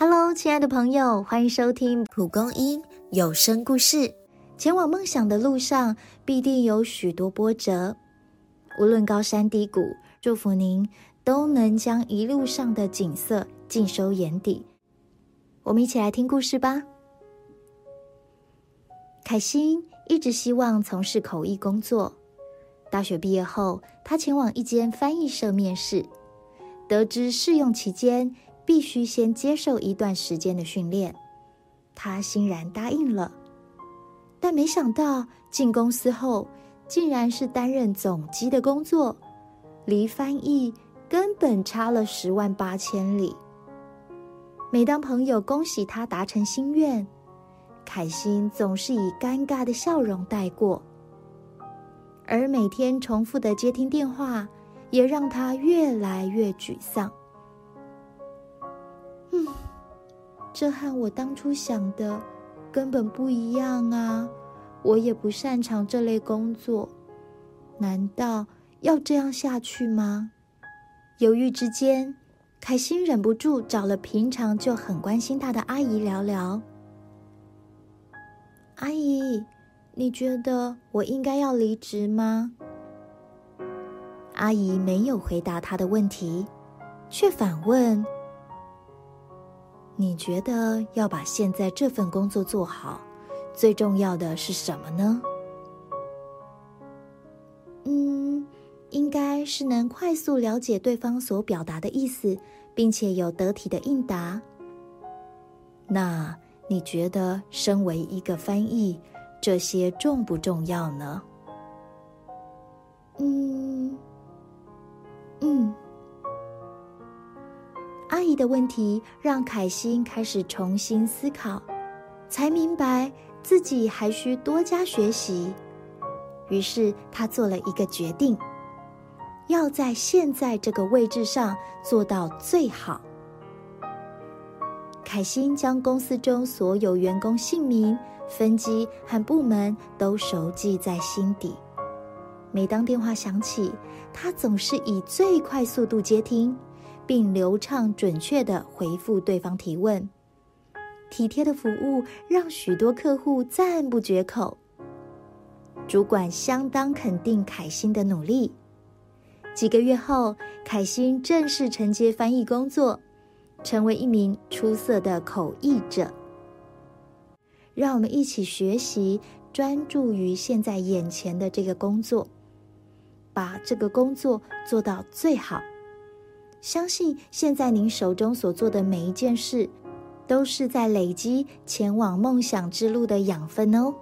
Hello，亲爱的朋友，欢迎收听蒲公英有声故事。前往梦想的路上，必定有许多波折，无论高山低谷，祝福您都能将一路上的景色尽收眼底。我们一起来听故事吧。凯欣一直希望从事口译工作。大学毕业后，他前往一间翻译社面试，得知试用期间。必须先接受一段时间的训练，他欣然答应了。但没想到进公司后，竟然是担任总机的工作，离翻译根本差了十万八千里。每当朋友恭喜他达成心愿，凯欣总是以尴尬的笑容带过，而每天重复的接听电话，也让他越来越沮丧。这和我当初想的根本不一样啊！我也不擅长这类工作，难道要这样下去吗？犹豫之间，凯欣忍不住找了平常就很关心他的阿姨聊聊。阿姨，你觉得我应该要离职吗？阿姨没有回答他的问题，却反问。你觉得要把现在这份工作做好，最重要的是什么呢？嗯，应该是能快速了解对方所表达的意思，并且有得体的应答。那你觉得，身为一个翻译，这些重不重要呢？嗯，嗯。阿姨的问题让凯欣开始重新思考，才明白自己还需多加学习。于是他做了一个决定，要在现在这个位置上做到最好。凯欣将公司中所有员工姓名、分机和部门都熟记在心底。每当电话响起，他总是以最快速度接听。并流畅准确地回复对方提问，体贴的服务让许多客户赞不绝口。主管相当肯定凯欣的努力。几个月后，凯欣正式承接翻译工作，成为一名出色的口译者。让我们一起学习，专注于现在眼前的这个工作，把这个工作做到最好。相信现在您手中所做的每一件事，都是在累积前往梦想之路的养分哦。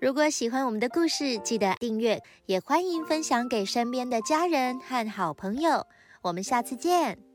如果喜欢我们的故事，记得订阅，也欢迎分享给身边的家人和好朋友。我们下次见。